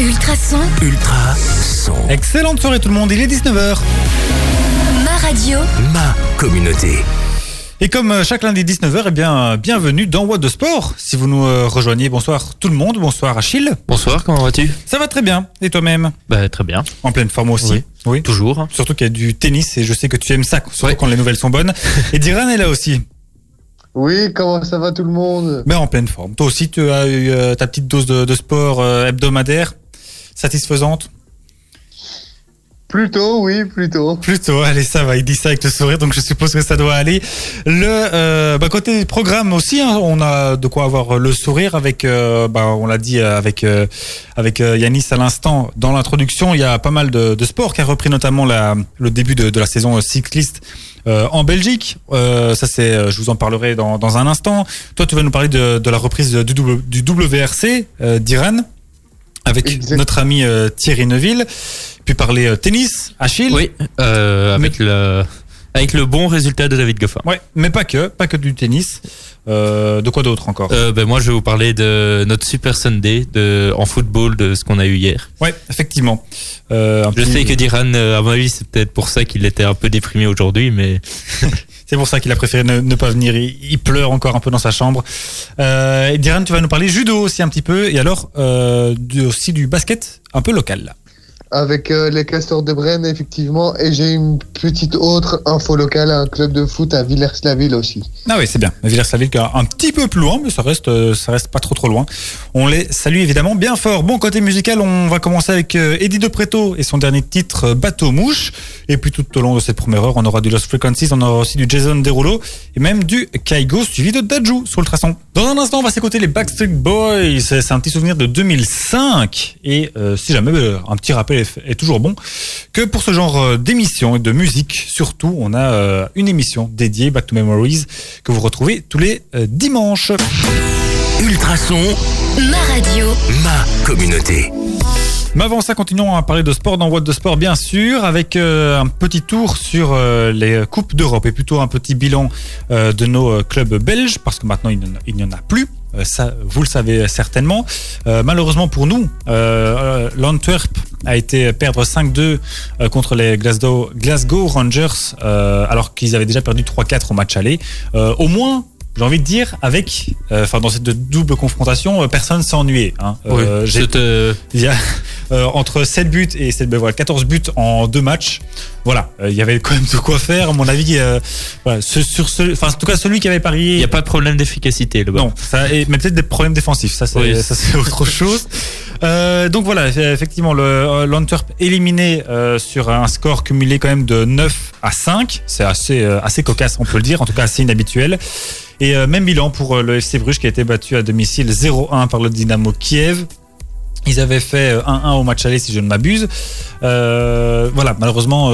Ultra son. Ultra son. Excellente soirée tout le monde, il est 19h. Ma radio. Ma communauté. Et comme euh, chaque lundi 19h, eh bien, euh, bienvenue dans What de Sport. Si vous nous euh, rejoignez, bonsoir tout le monde, bonsoir Achille. Bonsoir, comment vas-tu? Ça va très bien. Et toi-même? Bah très bien, En pleine forme aussi. Oui. Oui. toujours. Surtout qu'il y a du tennis et je sais que tu aimes ça, surtout Ouais. quand les nouvelles sont bonnes. Et Diran est là aussi, Oui, comment ça va tout le monde? Mais en pleine forme. Toi aussi, tu as eu euh, ta petite dose de, de sport euh, hebdomadaire, satisfaisante Plutôt, oui, plutôt. Plutôt, allez, ça va, il dit ça avec le sourire, donc je suppose que ça doit aller. Le euh, bah, côté programme aussi, hein, on a de quoi avoir le sourire avec, euh, bah, on l'a dit euh, avec euh, avec Yanis à l'instant dans l'introduction, il y a pas mal de, de sports qui a repris notamment la, le début de, de la saison cycliste euh, en Belgique. Euh, ça c'est, je vous en parlerai dans, dans un instant. Toi, tu vas nous parler de, de la reprise du, W- du WRC euh, d'Iran avec Exact. notre ami euh, Thierry Neuville. Puis parler euh, tennis, Achille. Oui, euh, avec le avec le bon résultat de David Goffin. Ouais, mais pas que, pas que du tennis. Euh, de quoi d'autre encore? Euh, ben moi je vais vous parler de notre Super Sunday de en football de ce qu'on a eu hier. Ouais, effectivement. Euh, un Je petit- sais que Diran, à mon avis, c'est peut-être pour ça qu'il était un peu déprimé aujourd'hui, mais c'est pour ça qu'il a préféré ne, pas venir. Il, pleure encore un peu dans sa chambre. Euh, Diran, tu vas nous parler judo aussi un petit peu, et alors euh, aussi du basket un peu local. Avec euh, les castors de Brenne, effectivement. Et j'ai une petite autre info locale, un club de foot à Villers-la-Ville aussi. Ah oui, c'est bien. Villers-la-Ville, qui est un petit peu plus loin, mais ça reste, euh, ça reste pas trop trop loin. On les salue évidemment bien fort. Bon, côté musical, on va commencer avec euh, Eddie De Preto et son dernier titre, Bateau Mouche. Et puis tout au long de cette première heure, on aura du Lost Frequencies, on aura aussi du Jason Derulo et même du Kaigo suivi de Daju sur Ultrason. Dans un instant, on va s'écouter les Backstreet Boys. C'est un petit souvenir de 2005. Et si jamais un petit rappel est, est toujours bon, que pour ce genre euh, d'émission et de musique, surtout, on a euh, une émission dédiée Back to Memories que vous retrouvez tous les euh, dimanches. Ultrason. Ma radio. Ma communauté. Mais avant ça, continuons à parler de sport dans What de Sport, bien sûr, avec euh, un petit tour sur euh, les Coupes d'Europe et plutôt un petit bilan euh, de nos clubs belges, parce que maintenant il n'y en a- il n'y en, a plus. Euh, ça, vous le savez certainement. Euh, malheureusement pour nous, euh, l'Antwerp a été perdre 5-2 euh, contre les Glasgow, Glasgow Rangers, alors qu'ils avaient déjà perdu 3-4 au match aller. Au moins, j'ai envie de dire, avec, euh, enfin dans cette double confrontation, euh, personne s'est ennuyé. Hein. Euh, il y a euh, entre 7 buts et 7, ben voilà, 14 buts en deux matchs. Voilà, il y avait quand même de quoi faire. À mon avis, voilà, ce- sur ce, enfin, en tout cas, celui qui avait il parié. n'y a pas de problème d'efficacité là-bas. Non, ça, et- mais peut-être des problèmes défensifs. Ça, c'est Oui. ça, c'est autre chose. Euh, donc voilà, effectivement, euh, l'Antwerp éliminé euh, sur un score cumulé quand même de 9 à 5. C'est assez, euh, assez cocasse, on peut le dire, en tout cas assez inhabituel. Et euh, même bilan pour le FC Bruges qui a été battu à domicile 0-1 par le Dynamo Kiev. Ils avaient fait euh, 1-1 au match aller si je ne m'abuse. Voilà, malheureusement,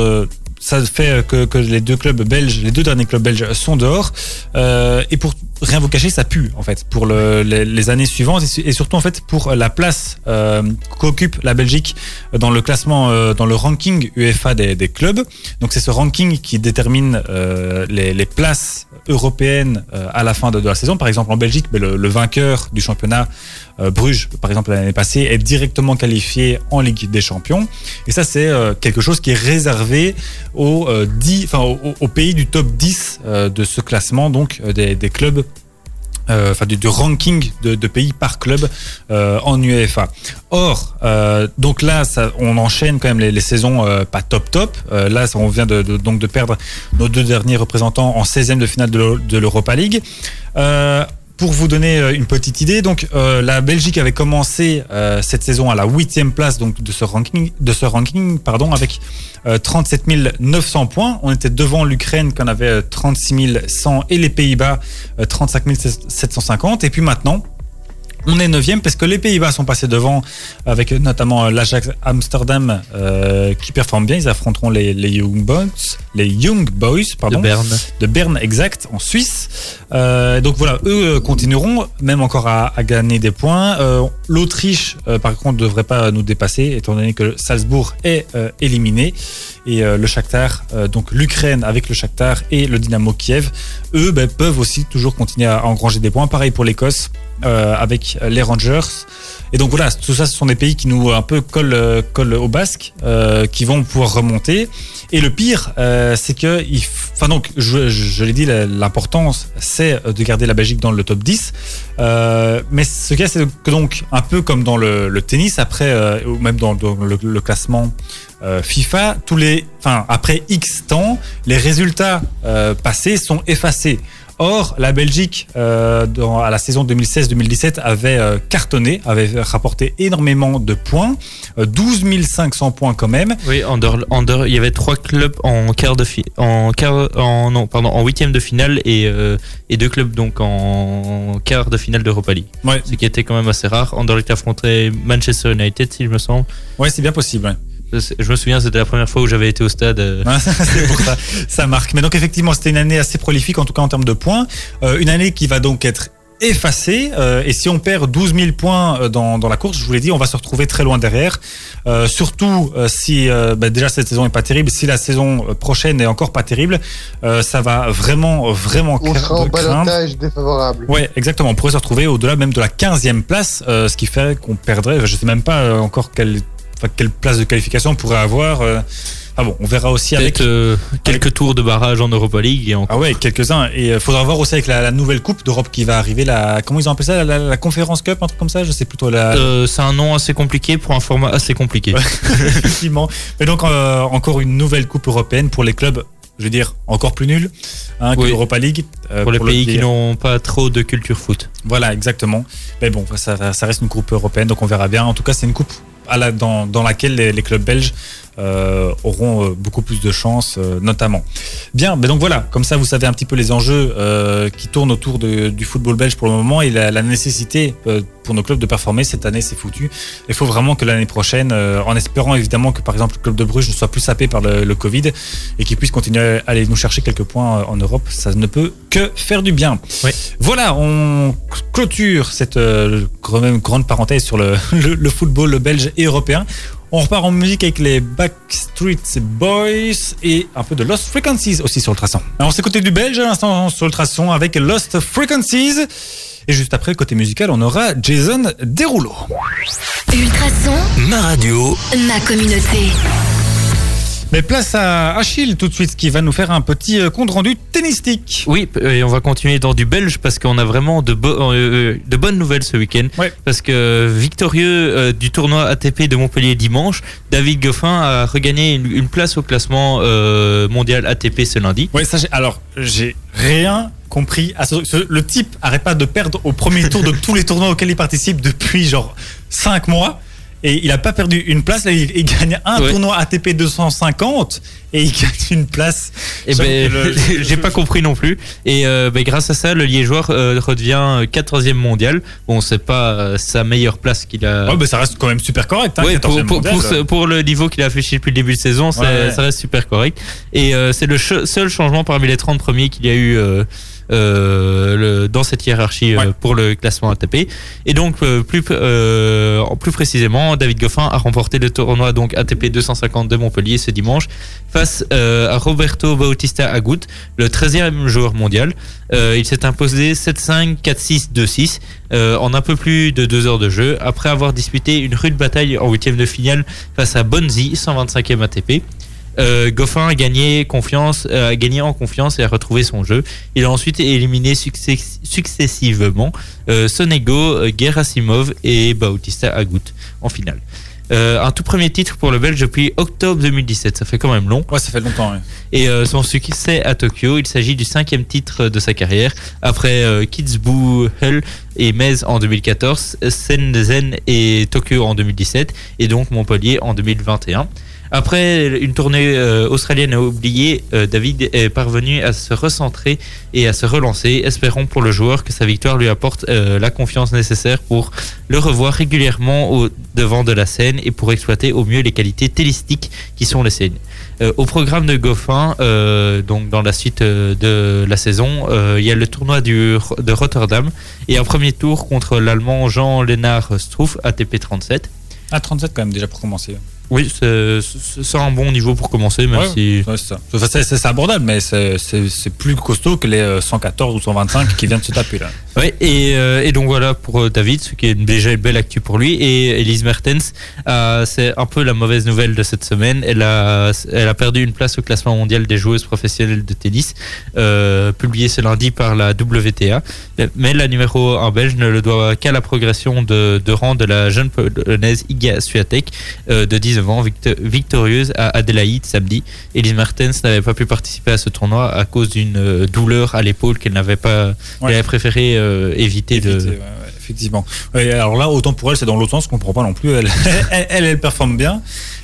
ça fait que, que les deux clubs belges, les deux derniers clubs belges sont dehors. Euh, et pour rien vous cacher, ça pue en fait pour le- les, les années suivantes et, su- et surtout en fait pour la place euh, qu'occupe la Belgique dans le classement, euh, dans le ranking UEFA des, des clubs. Donc c'est ce ranking qui détermine euh, les, les places européennes euh, à la fin de, la saison. Par exemple en Belgique, ben, le, vainqueur du championnat euh, Bruges, par exemple l'année passée, est directement qualifié en Ligue des Champions. Et ça c'est euh, quelque chose qui est réservé aux, 10, enfin, aux, aux pays du top 10 euh, de ce classement, donc des clubs euh, du, du ranking de, de pays par club euh, en UEFA. Or, euh, donc là, ça, on enchaîne quand même les, les saisons euh, pas top top. Euh, là, ça, on vient de, de- donc de perdre nos deux derniers représentants en 16e de finale de l'Eu- de l'Europa League. Pour vous donner euh, une petite idée, donc euh, la Belgique avait commencé euh, cette saison à la huitième place donc de ce ranking, de ce ranking, pardon, avec euh, 37 900 points. On était devant l'Ukraine qui en avait euh, 36 100 et les Pays-Bas euh, 35 750. Et puis maintenant, on est neuvième parce que les Pays-Bas sont passés devant avec notamment l'Ajax Amsterdam euh, qui performe bien. Ils affronteront les, les Young Boys, les Young Boys, de pardon, Berne. de Berne exact en Suisse. Euh, donc voilà, eux euh, continueront même encore à, gagner des points. Euh, L'Autriche, par contre, ne devrait pas nous dépasser étant donné que Salzbourg est éliminé et le Shakhtar, donc l'Ukraine avec le Shakhtar et le Dynamo Kiev, eux ben, peuvent aussi toujours continuer à engranger des points. Pareil pour l'Écosse avec les Rangers Et donc voilà, tout ça, ce sont des pays qui nous un peu collent, collent au basque, qui vont pouvoir remonter. Et le pire, c'est que, enfin donc, je, je, l'ai dit, l'importance, c'est de garder la Belgique dans le top 10. Euh, mais ce a, c'est que donc, un peu comme dans le, tennis, après, euh, ou même dans, le, classement euh, FIFA, tous les, enfin, après X temps, les résultats euh, passés sont effacés. Or, la Belgique, euh, dans, à la saison 2016-2017, avait euh, cartonné, avait rapporté énormément de points, euh, 12 500 points quand même. Oui, en dehors, il y avait trois clubs en quart de fi- en quart, en non, pardon, en huitième de finale et euh, et deux clubs donc en quart de finale d'Europa League. Ouais, Ce qui était quand même assez rare. Anderlecht affrontait Manchester United, si je me semble. ouais c'est bien possible. ouais. Je me souviens, c'était la première fois où j'avais été au stade. euh, c'est pour ça, ça marque. Mais donc effectivement, c'était une année assez prolifique, en tout cas en termes de points. Euh, une année qui va donc être effacée. euh, et si on perd 12 000 points dans, dans la course, je vous l'ai dit, on va se retrouver très loin derrière. Euh, surtout euh, si euh, bah, déjà cette saison est pas terrible, si la saison prochaine est encore pas terrible, euh, ça va vraiment, vraiment On sera en craindre. balotage défavorable. Ouais, exactement. On pourrait se retrouver au-delà même de la 15e place, euh, ce qui fait qu'on perdrait. Je sais même pas encore quelle, enfin, quelle place de qualification on pourrait avoir. euh. Ah bon, on verra aussi avec. Euh, quelques tours de barrage en Europa League et encore. Ah ouais, quelques-uns. Et il faudra voir aussi avec la, la nouvelle Coupe d'Europe qui va arriver. La, comment ils ont appelé ça la, la, la Conférence Cup, un truc comme ça Je sais plutôt la. Euh, c'est un nom assez compliqué pour un format assez compliqué. Ouais. Effectivement. Mais donc, euh, encore une nouvelle Coupe européenne pour les clubs, je veux dire, encore plus nuls hein, que Oui. l'Europa League. euh, pour les le pays qui n'ont pas trop de culture foot. Voilà, exactement. Mais bon, ça, ça reste une coupe européenne, donc on verra bien. En tout cas, c'est une coupe dans, laquelle les, clubs belges auront euh, beaucoup plus de chances, euh, notamment. Bien, mais donc voilà, comme ça, vous savez un petit peu les enjeux euh, qui tournent autour de- du football belge pour le moment et la, la nécessité euh, pour nos clubs de performer. Cette année, c'est foutu. Il faut vraiment que l'année prochaine, euh, en espérant évidemment que par exemple le club de Bruges ne soit plus sapé par le, le Covid et qu'il puisse continuer à aller nous chercher quelques points euh, en Europe, ça ne peut que faire du bien. Oui. Voilà, on clôture cette euh, grande parenthèse sur le, le, le football belge et européen. On repart en musique avec les Backstreet Boys et un peu de Lost Frequencies aussi sur le traçon. Alors on s'est côté du belge à l'instant sur le traçon avec Lost Frequencies. Et juste après, côté musical, on aura Jason Derulo. Ultrason, Ma radio, ma communauté. Mais place à Achille tout de suite qui va nous faire un petit euh, compte rendu tennistique. Oui, et on va continuer dans du belge parce qu'on a vraiment de, bo- euh, de bonnes nouvelles ce week-end. Ouais. Parce que victorieux euh, du tournoi ATP de Montpellier dimanche, David Goffin a regagné une, une place au classement euh, mondial ATP ce lundi. Ouais, ça, alors, j'ai rien compris. à ce- ce- le type arrête pas de perdre au premier tour de tous les tournois auxquels il participe depuis genre 5 mois. Et il a pas perdu une place. Là, il, il gagne un Ouais. tournoi ATP 250 et il gagne une place. Et J'avoue ben, le- j'ai pas compris non plus. Et euh, ben, grâce à ça, le Liégeois euh, redevient 14e mondial. Bon, c'est pas euh, sa meilleure place qu'il a. Ouais, bah, ça reste quand même super correct. Hein, Ouais, pour, 14e pour, mondial. pour, ce- pour le niveau qu'il a affiché depuis le début de saison, ça, reste super correct. Et euh, c'est le ch- seul changement parmi les 30 premiers qu'il y a eu euh, le- dans cette hiérarchie euh, Ouais. pour le classement ATP. Et donc, euh, plus, euh, plus précisément, David Goffin a remporté le tournoi donc ATP 250 de Montpellier ce dimanche face euh, à Roberto Bautista Agut, le 13e joueur mondial. Euh, il s'est imposé 7-5, 4-6, 2-6 euh, en un peu plus de deux heures de jeu après avoir disputé une rude bataille en huitième de finale face à Bonzi, 125e ATP. Euh, Goffin a gagné confiance, euh, a gagné en confiance et a retrouvé son jeu. Il a ensuite éliminé success- successivement euh, Sonego, Gerasimov et Bautista Agut en finale. Un tout premier titre pour le Belge depuis octobre 2017, ça fait quand même long. Ouais, ça fait longtemps. ouais. Et son succès à Tokyo, il s'agit du cinquième titre de sa carrière, après Kitzbühel et Metz en 2014, Shenzhen et Tokyo en 2017, et donc Montpellier en 2021. Après une tournée euh, australienne à oublier, euh, David est parvenu à se recentrer et à se relancer. Espérons pour le joueur que sa victoire lui apporte euh, la confiance nécessaire pour le revoir régulièrement au devant de la scène et pour exploiter au mieux les qualités télistiques qui sont les. Euh, au programme de Goffin, donc dans la suite de la saison, il y a le tournoi de Rotterdam et un premier tour contre l'Allemand Jean-Lénard Struff, ATP 37. Ah, 37 quand même déjà pour commencer. Oui, c'est un bon niveau pour commencer, même Ouais. si... Ouais, c'est abordable, mais c'est- plus costaud que les euh, 114 ou 125 qui viennent de se taper là. Ouais, et, euh, et donc voilà pour euh, David, ce qui est déjà une belle actu pour lui. Et Elise Mertens, euh, c'est un peu la mauvaise nouvelle de cette semaine. Elle a, elle a perdu une place au classement mondial des joueuses professionnelles de tennis, euh, publié ce lundi par la WTA. Mais la numéro 1 belge ne le doit qu'à la progression de, de rang de la jeune polonaise Iga Swiatek, euh, de 19 victorieuse à Adélaïde samedi. Elise Mertens n'avait pas pu participer à ce tournoi à cause d'une euh, douleur à l'épaule qu'elle n'avait pas, Ouais. elle avait préféré euh, éviter de. Éviter, ouais, ouais, effectivement. Alors là, autant pour elle, c'est dans l'autre sens, je comprends pas non plus. Elle, elle, elle, elle performe bien.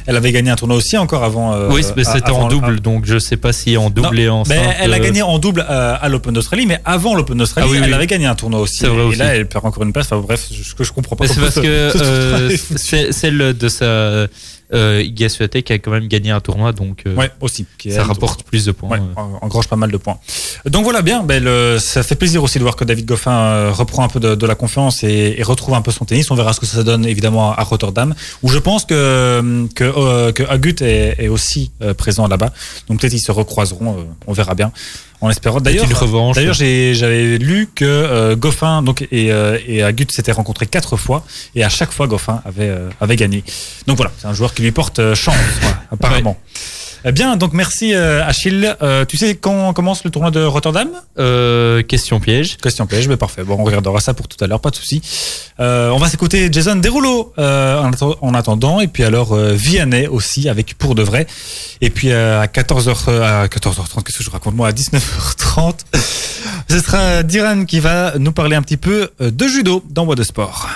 Elle avait gagné un tournoi aussi encore avant. euh, oui, mais c'était en le- double, donc je sais pas si en double Non, et en simple, elle a gagné en double à l'Open d'Australie, mais avant l'Open d'Australie, Ah oui, elle oui. avait gagné un tournoi aussi. Vrai et aussi. là, elle perd encore une place. Enfin, bref, ce que je comprends pas. Mais c'est parce ce- que euh, celle de sa euh, Iga Swiatek a quand même gagné un tournoi, donc euh, Ouais, aussi. qui ça rapporte plus de points. Ouais, euh. en- engrange pas mal de points. Donc voilà, bien. Ben, le- ça fait plaisir aussi de voir que David Goffin euh, reprend un peu de, de la confiance et, et retrouve un peu son tennis. On verra ce que ça donne évidemment à Rotterdam, où je pense que que, euh, que Agut est, est aussi euh, présent là-bas. Donc peut-être ils se recroiseront. euh, on verra bien. En espérant. D'ailleurs. D'ailleurs, j'avais lu que euh, Goffin donc, et, euh, et Agut s'étaient rencontrés quatre fois et à chaque fois Goffin avait, euh, avait gagné. Donc voilà, c'est un joueur qui lui porte euh, chance, voilà, apparemment. Eh Bien, donc merci euh, Achille. Euh, tu sais quand commence le tournoi de Rotterdam? Euh, question piège. Question piège, mais parfait. Bon, on regardera ça pour tout à l'heure, pas de souci. Euh, on va s'écouter Jason Derulo euh, en, atten- en attendant, et puis alors euh, Vianney aussi avec pour de vrai. Et puis euh, à 14h, euh, à 14h30, qu'est-ce que je raconte moi À 19h30, ce sera Diran qui va nous parler un petit peu euh, de judo dans Bois de Sport.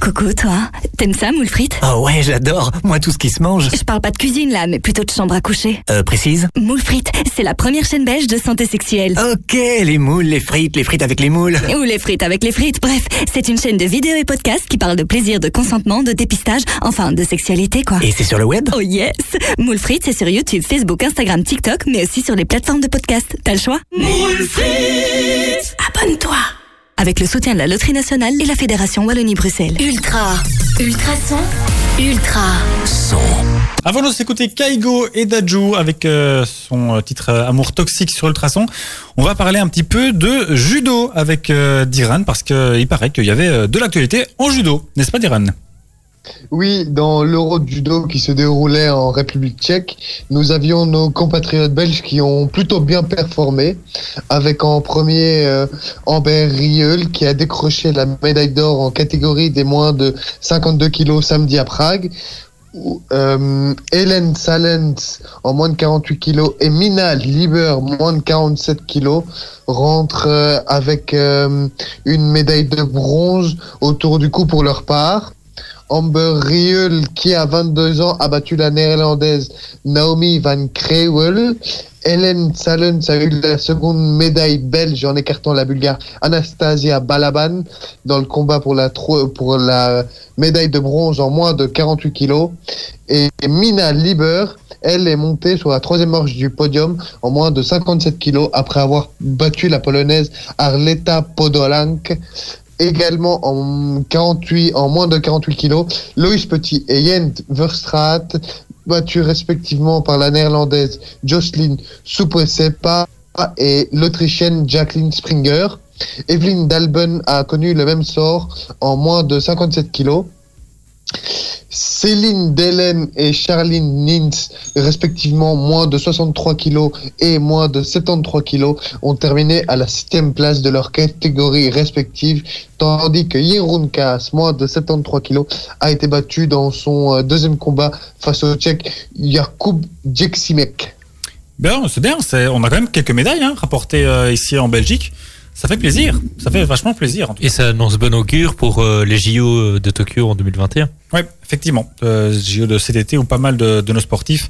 Coucou, toi. T'aimes ça, moule frites? Ah ouais, j'adore. Moi, tout ce qui se mange. Je parle pas de cuisine là, mais plutôt de chambre à coucher. Euh, précise Moule frites, c'est la première chaîne belge de santé sexuelle. Ok, les moules, les frites, les frites avec les moules. Ou les frites avec les frites, bref, c'est une chaîne de vidéos et podcasts qui parle de plaisir, de consentement, de dépistage, enfin de sexualité quoi. Et c'est sur le web? Oh yes Moule frites, c'est sur YouTube, Facebook, Instagram, TikTok, mais aussi sur les plateformes de podcast. T'as le choix? Moule frites Abonne-toi Avec le soutien de la Loterie Nationale et la Fédération Wallonie-Bruxelles. Ultra. Ultrason. Ultra. Son. Avant de s'écouter Kaigo et Daju avec euh, son euh, titre euh, Amour toxique sur Ultrason, on va parler un petit peu de judo avec euh, Diran parce qu'il paraît qu'il y avait de l'actualité en judo, n'est-ce pas Diran? Oui, dans l'Euro judo qui se déroulait en République tchèque, nous avions nos compatriotes belges qui ont plutôt bien performé, avec en premier euh, Amber Rieul qui a décroché la médaille d'or en catégorie des moins de 52 kilos samedi à Prague. Euh, Hélène Salens en moins de 48 kilos et Mina Lieber moins de 47 kilos rentrent euh, avec euh, une médaille de bronze autour du cou pour leur part. Amber Rieul, qui a 22 ans, a battu la néerlandaise Naomi van Krewel. Hélène Salens a eu la seconde médaille belge en écartant la bulgare Anastasia Balaban dans le combat pour la, tro- pour la médaille de bronze en moins de 48 kilos. Et Mina Lieber, elle est montée sur la troisième marche du podium en moins de 57 kilos après avoir battu la polonaise Arleta Podolank également en 48, en moins de 48 kilos, Loïs Petit et Jent Verstraat, battus respectivement par la néerlandaise Jocelyn Soupresepa et l'autrichienne Jacqueline Springer. Evelyne Dalben a connu le même sort en moins de 57 kilos. Céline Delen et Charline Nins, respectivement moins de 63 kilos et moins de 73 kilos, ont terminé à la septième place de leur catégorie respective, tandis que Jeroen Kaas, moins de 73 kilos, a été battu dans son euh, deuxième combat face au Tchèque Jakub Jeksimek. Bien, c'est bien, on a quand même quelques médailles hein, rapportées euh, ici en Belgique. Ça fait plaisir, ça fait vachement plaisir en tout cas. Et ça annonce bon augure pour euh, les JO de Tokyo en 2021. Oui, effectivement. Euh, JO de cet été où pas mal de, de nos sportifs,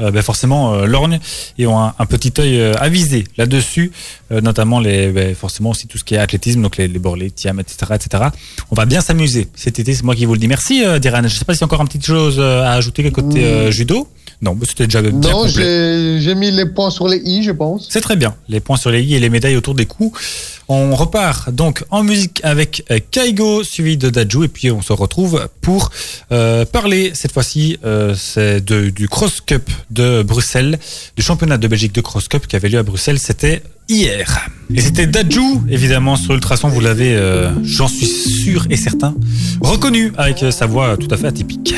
euh, ben forcément, euh, lorgnent et ont un, un petit œil euh, avisé là-dessus, euh, notamment les, ben, forcément aussi tout ce qui est athlétisme, donc les, les borlets, tiam, etc., etc. On va bien s'amuser cet été, c'est moi qui vous le dis. Merci, euh, Diran. Je sais pas s'il y a encore une petite chose à ajouter côté euh, judo. Non, c'était déjà bien Non, j'ai mis les points sur les i, je pense. C'est très bien. Les points sur les i et les médailles autour des coups. On repart donc en musique avec euh, Kaigo suivi de Daju et puis on se retrouve pour euh, parler cette fois-ci euh, c'est du Cross Cup de Bruxelles, du championnat de Belgique de Cross Cup qui avait lieu à Bruxelles. C'était hier. Et c'était Daju évidemment sur Ultrason. Vous l'avez, euh, j'en suis sûr et certain, reconnu avec sa voix tout à fait atypique.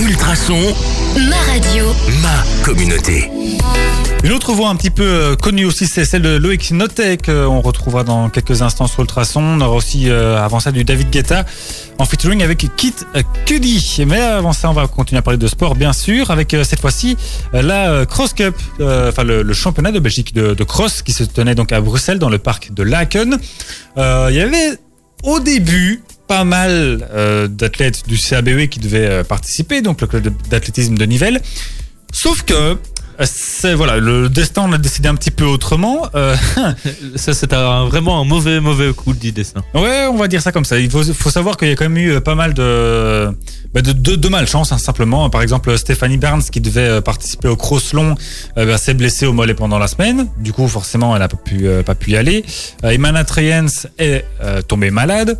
Ultrason, ma radio, Ma communauté. Une autre voix un petit peu euh, connue aussi, c'est celle de Loïc Notet qu'on retrouvera dans quelques instants sur Ultrason. On aura aussi euh, avant ça du David Guetta en featuring avec Kit euh, Cudi. Mais avant ça, on va continuer à parler de sport, bien sûr, avec euh, cette fois-ci euh, la euh, Cross Cup, euh, enfin le, le championnat de Belgique de, de cross qui se tenait donc à Bruxelles dans le parc de Laken. Euh, Il y avait au début pas mal euh, d'athlètes du CABE qui devaient euh, participer, donc le club d'athlétisme de Nivelles. Sauf que euh, c'est voilà, le destin on a décidé un petit peu autrement. Euh, Ça, c'est vraiment un mauvais, mauvais coup du dessin. ouais, on va dire ça comme ça. Il faut, faut savoir qu'il y a quand même eu pas mal de bah, de, de, de malchance, hein, simplement. Par exemple, Stéphanie Barnes qui devait participer au cross long euh, bah, s'est blessée au mollet pendant la semaine. Du coup, forcément, elle n'a pas pu euh, pas pu y aller. Imana Treyens est tombée malade.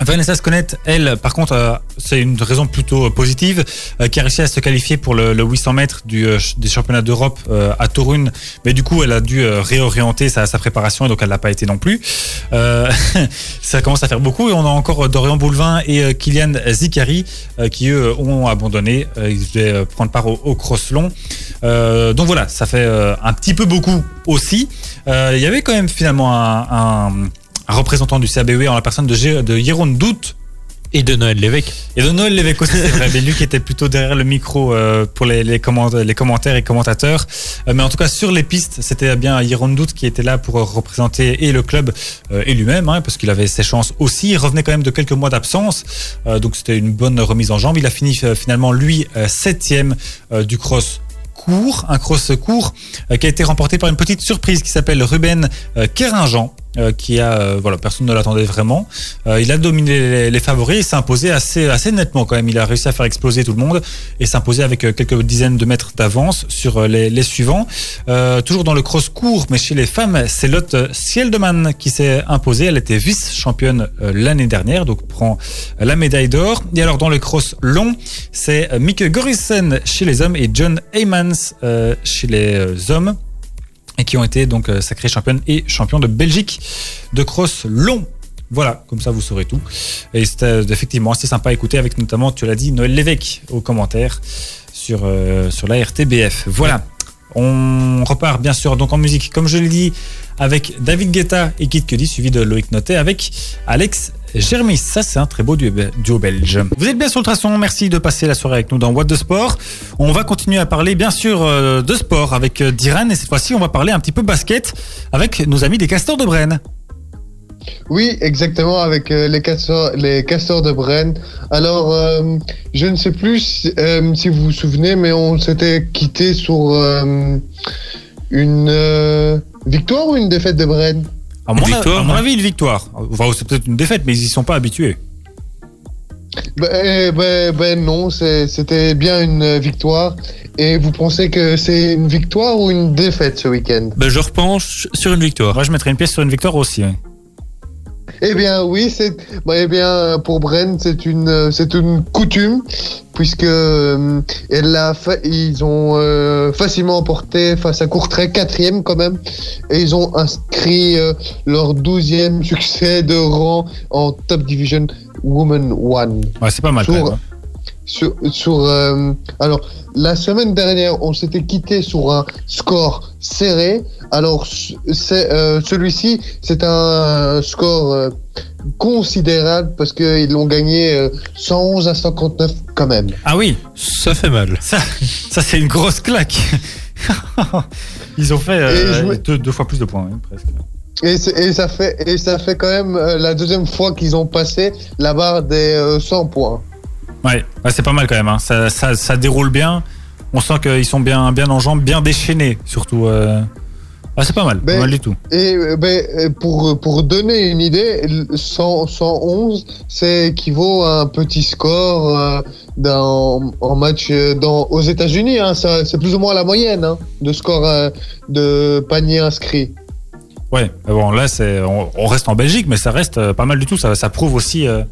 Vanessa Sconnet, elle, par contre, euh, c'est une raison plutôt positive, euh, qui a réussi à se qualifier pour le, le 800 mètres euh, des championnats d'Europe euh, à Torun, mais du coup, elle a dû euh, réorienter sa, préparation et donc elle l'a pas été non plus. Euh, ça commence à faire beaucoup et on a encore euh, Dorian Boulevin et euh, Kylian Zicari euh, qui eux ont abandonné. Euh, ils devaient euh, prendre part au, au cross long. Euh, donc voilà, ça fait euh, un petit peu beaucoup aussi. Euh, Il y avait quand même finalement un- un représentant du CABE en la personne de, Gé- de Jeroen Dout Et de Noël Lévesque. et de Noël Lévesque aussi, c'est vrai, mais lui qui était plutôt derrière le micro euh, pour les, les, comment- les commentaires et commentateurs. Euh, mais en tout cas, sur les pistes, c'était bien Jeroen Dout qui était là pour représenter et le club euh, et lui-même, hein, parce qu'il avait ses chances aussi. Il revenait quand même de quelques mois d'absence, donc c'était une bonne remise en jambe. Il a fini finalement, lui, septième du cross court, un cross court qui a été remporté par une petite surprise qui s'appelle Ruben Keringan, euh, qui a, euh, voilà, personne ne l'attendait vraiment. Euh, il a dominé les, les favoris et s'est imposé assez, assez nettement quand même. Il a réussi à faire exploser tout le monde et s'imposer avec euh, quelques dizaines de mètres d'avance sur euh, les, les suivants. Toujours dans le cross court, mais chez les femmes, c'est Lotte Sjeldeman qui s'est imposée. Elle était vice-championne l'année dernière, donc prend la médaille d'or. Et alors dans le cross long, c'est Mieke Gorissen chez les hommes et John Heymans chez les hommes et qui ont été donc euh, sacrés championnes et champions de Belgique de cross long. Voilà, comme ça vous saurez tout. Et c'était euh, effectivement assez sympa à écouter avec notamment, tu l'as dit, Noël Lévesque aux commentaires sur, euh, sur la RTBF. Voilà. On repart bien sûr donc en musique, comme je l'ai dit, avec David Guetta et Kid Cudi, suivi de Loïc Notet avec Alex Germis. Ça, c'est un très beau duo belge. Vous êtes bien sur le traçon. Merci de passer la soirée avec nous dans What de Sport. On va continuer à parler, bien sûr, euh, de sport avec euh, Diran. Et cette fois-ci, on va parler un petit peu basket avec nos amis des Castors de Brenne. Oui, exactement, avec euh, les, castors, de Brenne. Alors, je ne sais plus si, vous vous souvenez, mais on s'était quitté sur une victoire ou une défaite de Brenne À mon, Victoire, à mon ouais. avis, une victoire. Enfin, c'est peut-être une défaite, mais ils y sont pas habitués. ben, eh, ben, ben non, c'était bien une victoire. Et vous pensez que c'est une victoire ou une défaite ce week-end? Ben, je repenche sur une victoire. Moi, je mettrais une pièce sur une victoire aussi. oui. Eh bien, oui, c'est. bah, eh bien, pour Bren, c'est une, euh, c'est une coutume, puisque euh, elle a fa- ils ont euh, facilement emporté face à Courtrai, quatrième quand même, et ils ont inscrit euh, leur douzième succès de rang en Top Division Woman One. Ouais, c'est pas mal. Sur- quand même, hein. Sur, sur, euh, alors, la semaine dernière, on s'était quitté sur un score serré. Alors, ce- c'est, euh, celui-ci, c'est un score euh, considérable parce qu'ils l'ont gagné euh, 111 à 59 quand même. Ah oui, Ça fait mal. ça, ça c'est une grosse claque. Ils ont fait euh, me- deux, deux fois plus de points, oui, presque. Et, ça fait, et ça fait quand même euh, la deuxième fois qu'ils ont passé la barre des euh, 100 points. Ouais, ouais, c'est pas mal quand même. hein. Ça, ça, ça déroule bien. On sent qu'ils sont bien, bien en jambes, bien déchaînés, surtout euh, Ah, c'est pas mal, pas mal du tout. Et ben, pour, pour donner une idée, le 100 111, c'est équivaut à un petit score euh, dans, en match euh, dans, aux États-Unis. Hein, c'est plus ou moins la moyenne hein, de score euh, de panier inscrit. Ouais, bon, là, c'est, on, on reste en Belgique, mais ça reste pas mal du tout. Ça, ça prouve aussi euh,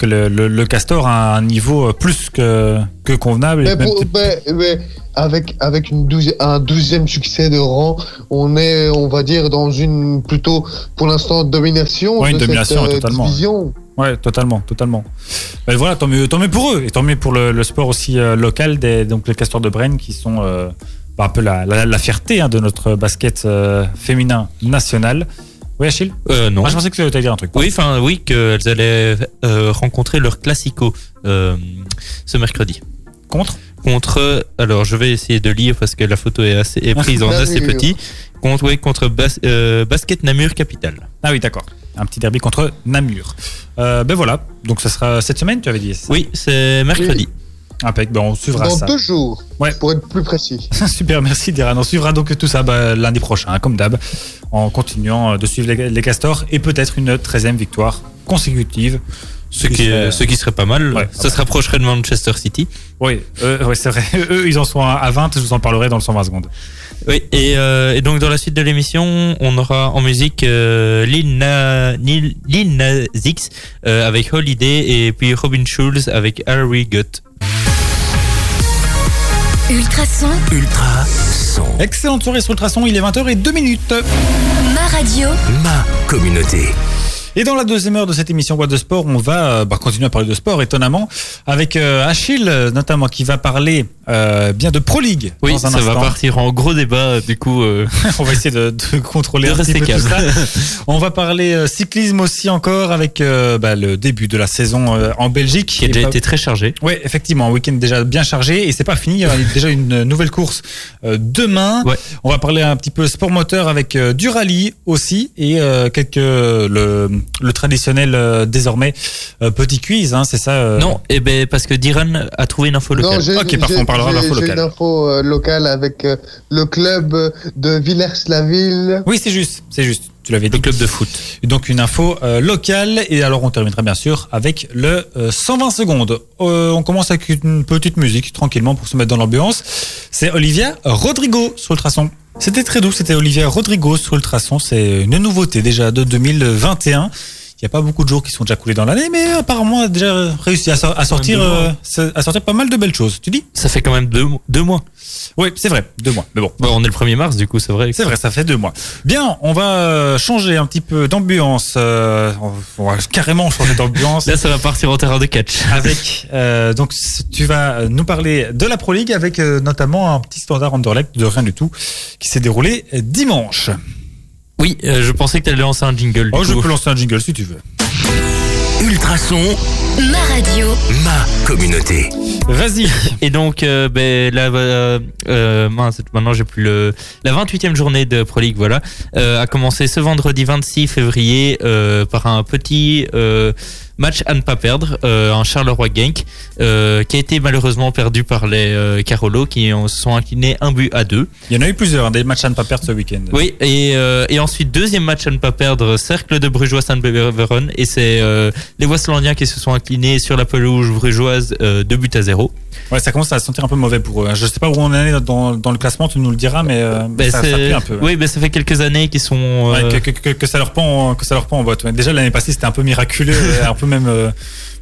que le, le- le Castor a un niveau euh, plus que, que convenable. Mais pour- ben, ben, avec avec une douzi- un douzième succès de rang, on est, on va dire, dans une plutôt pour l'instant domination Ouais, une de domination, cette euh, totalement. division. Ouais, totalement, totalement. Mais voilà, tant mieux, tant mieux pour eux et tant mieux pour le, le sport aussi euh, local des donc les Castors de Brenne qui sont euh, bah, un peu la, la, la fierté hein, de notre basket euh, féminin national. Oui, Achille Euh, non. Moi, je pensais que tu allais dire un truc. Oui, enfin, oui, qu'elles allaient euh, rencontrer leur classico euh, ce mercredi. Contre? Contre, alors je vais essayer de lire parce que la photo est, assez, est prise en assez petit. Contre, oui, contre Bas- euh, Basket Namur Capital. Ah oui, d'accord. Un petit derby contre Namur. Euh, ben voilà, donc ça sera cette semaine, tu avais dit Oui, c'est mercredi. Impec, ben on suivra Dans ça. deux jours, Ouais. pour être plus précis. Super, merci Diran. On suivra donc tout ça bah, lundi prochain, comme d'hab, en continuant euh, de suivre les, les Castors et peut-être une 13e victoire consécutive. Ce qui, serait- ce qui serait pas mal. Ouais, ça se rapprocherait de Manchester City. Oui, euh, ouais, c'est vrai. Eux, ils en sont à 20, je vous en parlerai dans le 120 secondes. Oui, et, euh, et donc dans la suite de l'émission, on aura en musique euh, Lil, Na, Lil, Lil Nas X euh, avec Holiday et puis Robin Schulz avec Harry Gut. Ultrason, Ultra son. Excellente soirée sur Ultrason, il est 20h et 2 minutes. ma radio, Ma communauté. Et dans la deuxième heure de cette émission Boîte de Sport, on va euh, bah, continuer à parler de sport, étonnamment, avec euh, Achille, euh, notamment, qui va parler euh, bien de Pro League Oui, dans un ça va partir en gros débat du coup. euh, on va essayer de, de contrôler De un petit peu tout ça. calme. On va parler euh, cyclisme aussi encore avec euh, bah, le début de la saison euh, en Belgique. qui a déjà été très chargé. Oui, effectivement, un week-end déjà bien chargé et c'est pas fini. Il y a déjà une nouvelle course euh, demain. Ouais. On va parler un petit peu sport moteur avec euh, du rallye aussi et euh, quelques le, le traditionnel euh, désormais euh, petit quiz. Hein, c'est ça. euh, Non, eh ben parce que Diran a trouvé une info locale. j'ai Ok, parfait, on parlera d'info j'ai locale. une info euh, locale avec euh, le club de Villers-la-Ville. Oui, c'est juste, c'est juste. Tu l'avais le dit. club de foot. Donc une info euh, locale et alors on terminera bien sûr avec le euh, 120 secondes. Euh, on commence avec une petite musique tranquillement pour se mettre dans l'ambiance. C'est Olivia Rodrigo sur Ultrason. C'était très doux, c'était Olivia Rodrigo sur Ultrason. C'est une nouveauté déjà de 2021. Il n'y a pas beaucoup de jours qui sont déjà coulés dans l'année, mais apparemment on a déjà réussi à, sor- à sortir, euh, à sortir pas mal de belles choses. Tu dis? Ça fait quand même deux, deux mois. Oui, c'est vrai, deux mois. Mais bon, Bon, on est le 1er mars, du coup, c'est vrai. c'est vrai, ça fait deux mois. Bien, on va euh, changer un petit peu d'ambiance. euh, on va carrément changer d'ambiance. Là, ça va partir en terrain de catch. avec euh, donc tu vas nous parler de la Pro League avec notamment un petit standard Anderlecht de rien du tout qui s'est déroulé dimanche. Oui, euh, je pensais que tu allais lancer un jingle. Du Oh, je peux lancer un jingle si tu veux. Ultrason, ma radio, ma communauté. Vas-y. Et donc, euh, ben, là, euh, euh, mince, maintenant j'ai plus le. La 28e journée de Pro League, voilà, euh, a commencé ce vendredi 26 février euh, par un petit euh, match à ne pas perdre, euh, un Charleroi Genk, euh, qui a été malheureusement perdu par les euh, Carolo, qui ont- se sont inclinés un but à deux. Il y en a eu plusieurs, hein, des matchs à ne pas perdre ce week-end. Oui, et, euh, et ensuite, deuxième match à ne pas perdre, Cercle de Brugeois Saint-Beveren, et c'est euh, les Westlandiens qui se sont inclinés sur la pelouse brugeoise euh, 2 buts à 0. Ouais, ça commence à se sentir un peu mauvais pour eux. hein. Je sais pas où on en est dans, dans le classement, tu nous le diras, mais euh, Ben, ça, ça pue un peu. Oui, ben, ça fait quelques années qu'ils sont. euh, Ouais, que, que- que- que ça leur pend, que ça leur pend en boîte. Déjà l'année passée, c'était un peu miraculeux, euh, un peu même, euh,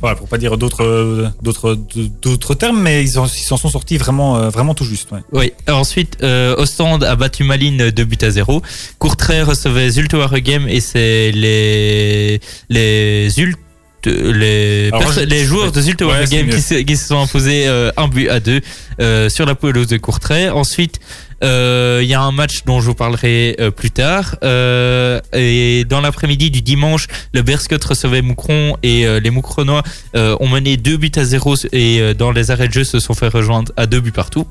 voilà, pour pas dire d'autres, d'autres, d'autres termes, mais ils en- ils s'en sont sortis vraiment, vraiment tout juste. Ouais. Oui. Ensuite, Ostende a battu Malines 2 buts à 0. Courtrai recevait Zulte Waregem et c'est les les Zulte les, Alors, perso- je- les joueurs de Zulte Ouais, c'est qui, se- qui se sont imposés euh, un but à deux euh, sur la pelouse de Courtrai. Ensuite, euh, il y a un match dont je vous parlerai euh, plus tard. Euh, et dans l'après-midi du dimanche, le Berscott recevait Moucron et les Moucronois ont mené deux buts à zéro et dans les arrêts de jeu se sont fait rejoindre à deux buts partout.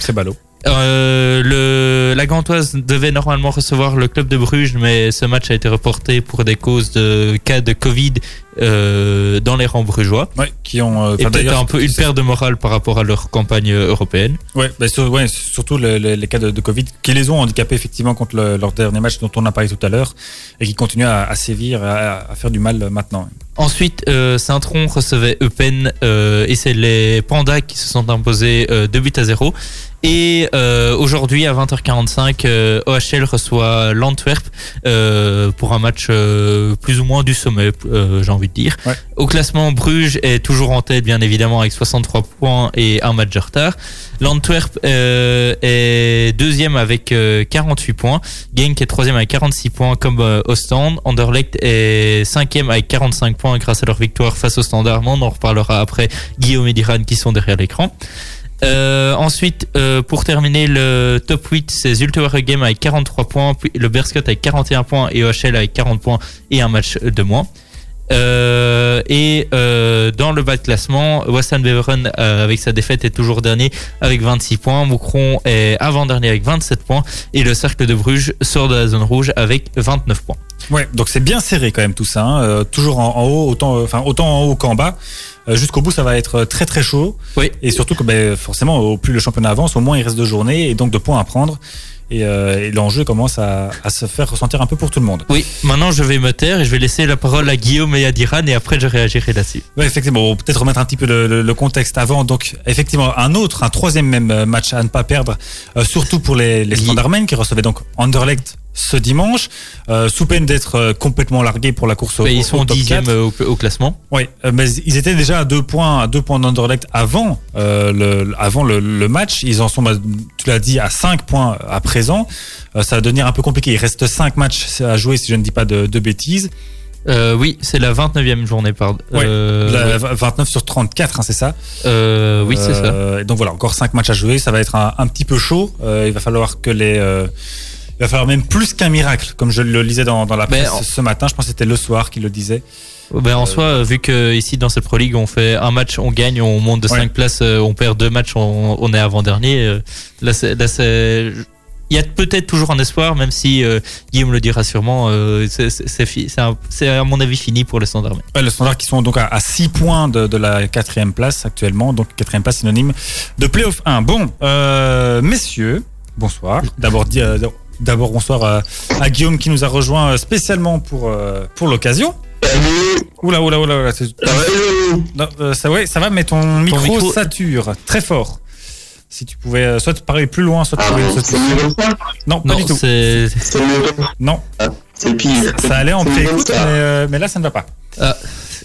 C'est ballot. Euh, le, la Gantoise devait normalement recevoir le club de Bruges, mais ce match a été reporté pour des causes de cas de Covid euh, dans les rangs brugeois. Ouais, qui ont. euh, Et peut-être un peu une perte de morale par rapport à leur campagne européenne. Ouais, bah, sur- ouais, surtout le- le- les cas de, de Covid qui les ont handicapés effectivement contre le- leur dernier match dont on a parlé tout à l'heure et qui continuent à, à sévir, à, à faire du mal maintenant. Ensuite, euh, Saint-Tron recevait Eupen et c'est les Pandas qui se sont imposés euh, 2 buts à 0. Et euh, aujourd'hui à 20h45, euh, OHL reçoit l'Antwerp euh, pour un match euh, plus ou moins du sommet, euh, j'ai envie de dire. Ouais. Au classement, Bruges est toujours en tête, bien évidemment, avec 63 points et un match de retard. L'Antwerp euh, est deuxième avec euh, 48 points. Genk est troisième avec 46 points comme euh, Ostende. Anderlecht est cinquième avec 45 points grâce à leur victoire face au Standard. On en reparlera après. Guillaume et Diran qui sont derrière l'écran. Euh, ensuite, euh, pour terminer le top 8, c'est Zulte Waregem avec 43 points, le Berscott avec 41 points et OHL avec 40 points et un match de moins. Euh, et dans le bas de classement, Wassan Beveren avec sa défaite est toujours dernier avec 26 points. Moucron est avant-dernier avec 27 points. Et le Cercle de Bruges sort de la zone rouge avec 29 points. Ouais, donc c'est bien serré quand même tout ça. hein. Toujours en, haut, autant, enfin autant en haut qu'en bas. Euh, Jusqu'au bout, ça va être très très chaud. Oui. Et surtout que ben, forcément, au plus le championnat avance, au moins il reste deux journées et donc de points à prendre. Et, euh, et l'enjeu commence à, à se faire ressentir un peu pour tout le monde. Oui, maintenant je vais me taire et je vais laisser la parole à Guillaume et à Diran et après je réagirai là-dessus. Ouais, effectivement, peut-être remettre un petit peu le, le- le contexte avant. Donc, effectivement, un autre, un troisième même euh, match à ne pas perdre, euh, surtout pour les, les Oui. Standardmen qui recevaient donc Anderlecht ce dimanche, euh, sous peine d'être euh, complètement largués pour la course au, Mais au ils sont top 4. au, au classement. Oui, euh, mais ils étaient déjà à deux points, à deux points d'Anderlecht avant euh, le, avant le, le match. Ils en sont, bah, tu l'as dit, à cinq points à présent. Euh, ça va devenir un peu compliqué. Il reste cinq matchs à jouer, si je ne dis pas de, de bêtises. Euh, oui, c'est la 29e journée, pardon. Ouais, Euh, La- 29 sur 34, hein, c'est ça? euh, oui, c'est ça. Euh, donc voilà, encore 5 matchs à jouer, ça va être un, un petit peu chaud. Euh, il va falloir que les. Il va falloir même plus qu'un miracle, comme je le lisais dans, dans la presse en- ce matin. Je pense que c'était le soir qui le disait. Ben, en euh, soi, vu que ici dans cette Pro League, on fait un match, on gagne, on monte de Ouais. 5 places, euh, on perd deux matchs, on, on est avant-dernier. euh, Là, c'est, il y a peut-être toujours un espoir, même si euh, Guillaume le dira sûrement, euh, c'est, à mon avis fini pour les standards. Ouais, le standard qui sont donc à, 6 points de, de la quatrième place actuellement. Donc quatrième place synonyme de playoff 1. Bon, euh, messieurs, bonsoir. D'abord, d'abord bonsoir à, à Guillaume qui nous a rejoint spécialement pour, euh, pour l'occasion. Oula, oula, oula, oula. c'est- Non, euh, ça, ouais, ça va, mais ton micro, micro- sature très fort. Si tu pouvais euh, soit parler plus loin, soit trouver une c'est solution. mieux comme ça Non, pas Non, du tout. Non, C'est pire. ça allait en comme mais, euh, mais là, ça ne va pas.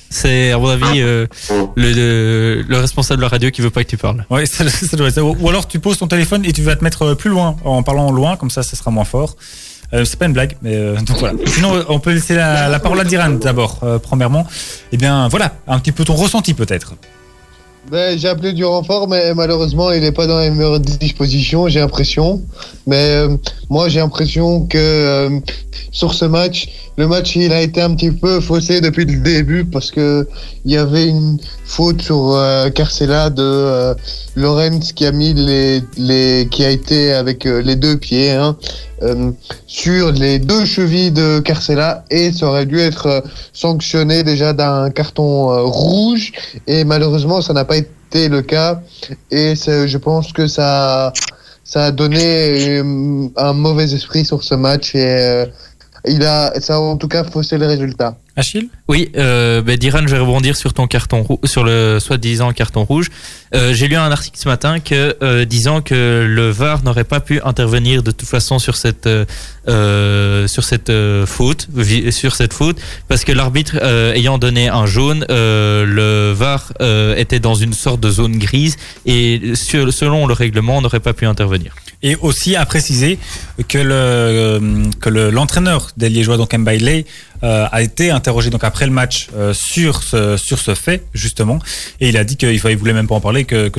C'est à mon avis euh, le, le, le responsable de la radio qui veut pas que tu parles. Ou alors tu poses ton téléphone et tu vas te mettre euh, plus loin en parlant loin, comme ça, ça sera moins fort. Euh, c'est pas une blague, mais donc voilà. Sinon, on peut laisser la, parole à Diran d'abord, premièrement. Eh bien, voilà, un petit peu ton ressenti peut-être. Ben, j'ai appelé du renfort, mais malheureusement, il n'est pas dans les meilleures dispositions, j'ai l'impression. Mais euh, moi, j'ai l'impression que euh, sur ce match, le match, il a été un petit peu faussé depuis le début parce que il y avait une faute sur euh, Carcela de euh, Lorenz qui a mis les, les qui a été avec les deux pieds hein, euh, sur les deux chevilles de Carcela et ça aurait dû être euh, sanctionné déjà d'un carton euh, rouge. Et malheureusement ça n'a pas été le cas. Et je pense que ça ça a donné un mauvais esprit sur ce match. Et il a ça a en tout cas faussé le résultat. Achille Oui, euh, ben, Diran, je vais rebondir sur ton carton sur le soi-disant carton rouge. Euh, J'ai lu un article ce matin que euh, disant que le VAR n'aurait pas pu intervenir de toute façon sur cette euh, euh, sur cette faute sur cette faute parce que l'arbitre ayant donné un jaune, le VAR était dans une sorte de zone grise et selon le règlement n'aurait pas pu intervenir. Et aussi à préciser que le euh, que le- l'entraîneur des Liégeois, donc Mbailey, euh, a été interrogé donc après le match euh, sur ce sur ce fait justement, et il a dit qu'il il voulait même pas en parler, que,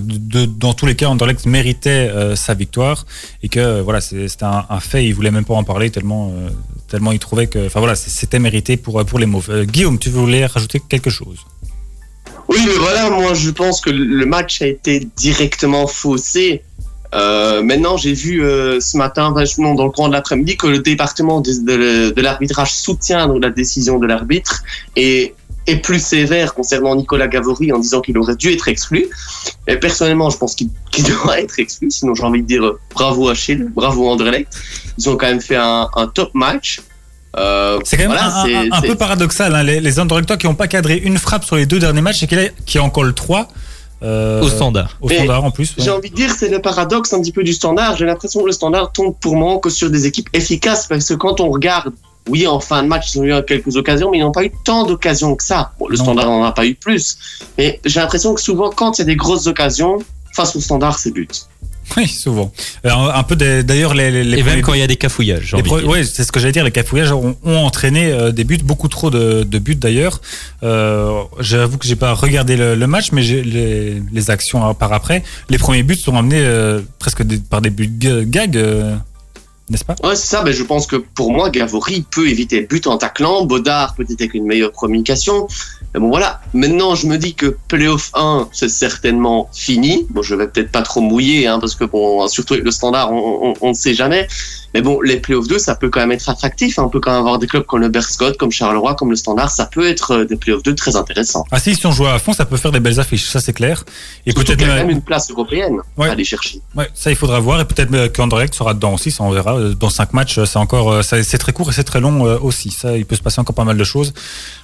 dans tous les cas Anderlecht méritait euh, sa victoire. Et que voilà c'était un, un fait, il voulait même pas en parler tellement tellement il trouvait que enfin voilà c'était mérité pour pour les. Euh, Guillaume, tu voulais rajouter quelque chose? Oui, mais voilà, moi je pense que le match a été directement faussé Euh, maintenant, j'ai vu euh, ce matin, vachement dans le courant de l'après-midi, que le département de, de- de l'arbitrage soutient donc, la décision de l'arbitre et est plus sévère concernant Nicolas Gavory en disant qu'il aurait dû être exclu. Et personnellement, je pense qu'il qu'il doit être exclu. Sinon, j'ai envie de dire bravo Achille, bravo Anderlecht. Ils ont quand même fait un, un top match. Euh, C'est quand même voilà, un, peu paradoxal. hein. Les, les Anderlechtois qui n'ont pas cadré une frappe sur les deux derniers matchs et qui, là- qui en collent trois. Euh, Au standard. Au Mais standard en plus. ouais. J'ai envie de dire, c'est le paradoxe un petit peu du standard. J'ai l'impression que le standard tombe pour moi que sur des équipes efficaces parce que quand on regarde, oui, en fin de match, ils ont eu quelques occasions, mais ils n'ont pas eu tant d'occasions que ça. Bon, le Non. standard n'en a pas eu plus. Mais j'ai l'impression que souvent, quand il y a des grosses occasions, face au standard, c'est but. Oui, souvent. Un, peu d'ailleurs les, les, les Et même premiers- quand il y a des cafouillages. ouais, c'est ce que j'allais dire. Les cafouillages ont, ont entraîné euh, des buts, beaucoup trop de, de buts d'ailleurs. Euh, J'avoue que j'ai pas regardé le, le match, mais les, les actions par après. Les premiers buts sont amenés euh, presque des- par des buts ga- gag, euh, n'est-ce pas? Ouais, c'est ça. Ben, je pense que pour moi, Gavory peut éviter le but en taclant. Baudard peut-être avec une meilleure communication. Bon, voilà. Maintenant, je me dis que Playoff 1, c'est certainement fini. Bon, je vais peut-être pas trop mouiller, hein, parce que bon, surtout avec le standard, on ne sait jamais. Mais bon, les Playoff 2, ça peut quand même être attractif. hein. On peut quand même avoir des clubs comme le Berscott, comme Charleroi, comme le Standard. Ça peut être euh, des Playoff 2 très intéressants. Ah si, si on joue à fond, ça peut faire des belles affiches, ça c'est clair. Et peut-être qu'il y a même- même une place européenne Ouais. à aller chercher. Ouais, ça il faudra voir et peut-être euh, qu'Anderlecht sera dedans aussi, ça on verra. Euh, Dans cinq matchs, euh, c'est encore, euh, c'est très court et c'est très long euh, aussi. Ça, il peut se passer encore pas mal de choses.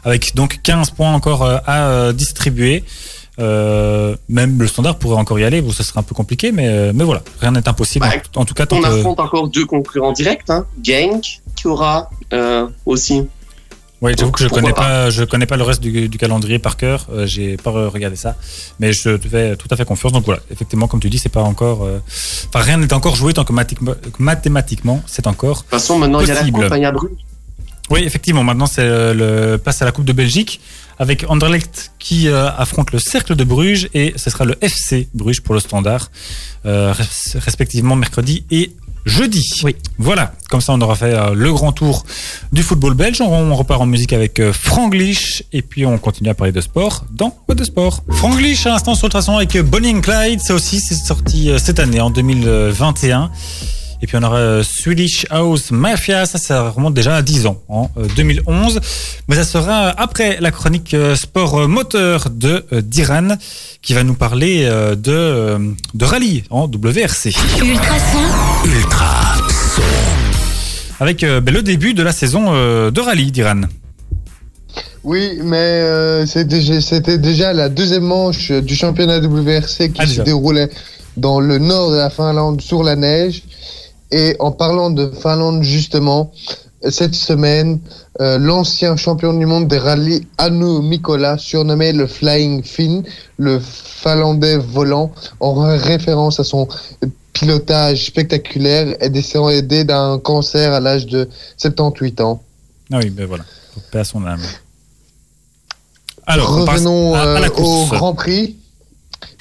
Avec donc 15 points encore euh, à euh, distribuer. Euh, même le standard pourrait encore y aller. Bon, ça serait un peu compliqué, mais euh, mais voilà, rien n'est impossible. Bah, en, en tout cas, On que- affronte encore deux concurrents directs. Hein. Genk, qui aura euh, aussi Ouais, j'avoue que je connais pas? pas, je connais pas le reste du, du calendrier par cœur. Euh, J'ai pas re- regardé ça, mais je te fais tout à fait confiance. Donc voilà, effectivement, comme tu dis, c'est pas encore, euh, enfin rien n'est encore joué tant que mathé- mathématiquement, c'est encore De toute façon, maintenant, il y a la. Coupe, hein, il y a. Oui, effectivement. Maintenant, c'est le place à la Coupe de Belgique avec Anderlecht qui euh, affronte le Cercle de Bruges et ce sera le FC Bruges pour le Standard, euh, res- respectivement mercredi et jeudi. Oui. Voilà. Comme ça, on aura fait euh, le grand tour du football belge. On, on repart en musique avec euh, Franglish et puis on continue à parler de sport dans What de sport. Franglish à l'instant sur le façon avec Bonnie and Clyde. Ça aussi, c'est sorti euh, cette année en 2021. Et puis on aura euh, Swedish House Mafia, ça, ça remonte déjà à 10 ans, en euh, 2011. Mais ça sera après la chronique euh, sport euh, moteur de euh, Diran, qui va nous parler euh, de, euh, de rallye en WRC. Ultrason, Ultra son. Avec euh, ben, le début de la saison euh, de rallye, Diran. Oui, mais euh, c'était déjà la deuxième manche du championnat WRC qui Ah, se déroulait dans le nord de la Finlande sur la neige. Et en parlant de Finlande, justement, cette semaine, euh, l'ancien champion du monde des rallyes, Anu Mikola, surnommé le Flying Finn, le Finlandais volant, en référence à son pilotage spectaculaire, est décédé d'un cancer à l'âge de 78 ans. Ah oui, ben voilà. Paix à son âme. Alors, on passe Revenons à, à la euh, au. Grand Prix.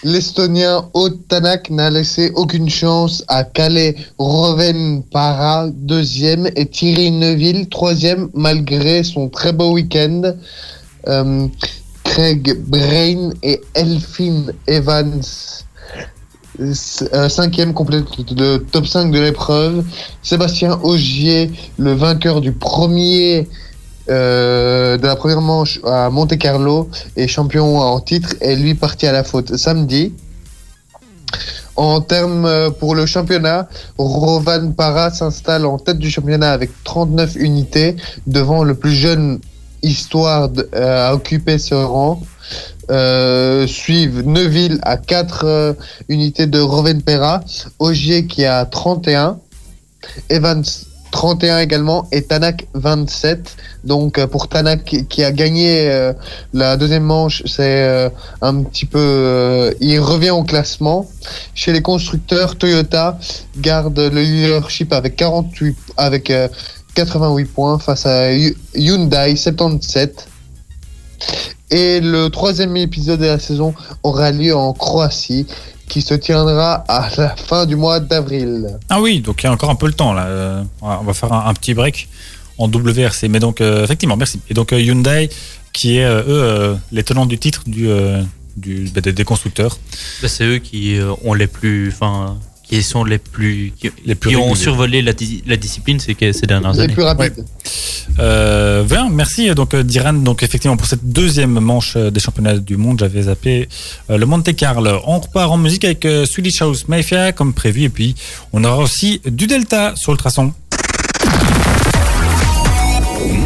L'Estonien Otanak n'a laissé aucune chance à Calais Rovenpara, deuxième, et Thierry Neuville, troisième, malgré son très beau week-end. Euh, Craig Brain et Elfin Evans, euh, cinquième, complète le top 5 de l'épreuve. Sébastien Augier, le vainqueur du premier euh, de la première manche à Monte Carlo et champion en titre est lui parti à la faute samedi. En termes euh, pour le championnat, Rovan Para s'installe en tête du championnat avec 39 unités devant le plus jeune histoire euh, à occuper ce rang. Suivent Neuville à 4 euh, unités de Rovenpera, Ogier qui a 31, Evans 31 également et Tanak 27. Donc euh, pour Tanak qui- a gagné euh, la deuxième manche, c'est euh, un petit peu, il revient au classement. Chez les constructeurs, Toyota garde le leadership avec 48, avec euh, 88 points face à Hy- Hyundai 77. Et le troisième épisode de la saison aura lieu en Croatie, qui se tiendra à la fin du mois d'avril. Ah oui, donc il y a encore un peu le temps là. Euh, voilà, on va faire un, un petit break en WRC. Mais donc euh, effectivement, merci. Et donc euh, Hyundai, qui est euh, eux euh, les tenants du titre du, euh, du bah, des, des constructeurs. Bah, c'est eux qui euh, ont les plus, qui sont les plus qui, Les plus qui ont survolé la, di- la discipline ces, ces dernières Les années. plus rapides. Euh, bien, merci donc euh, Diran. Donc effectivement pour cette deuxième manche euh, des championnats du monde, j'avais zappé euh, le Monte Carlo. On repart en musique avec euh, Swedish House Mafia comme prévu et puis on aura aussi du Delta sur le traçon.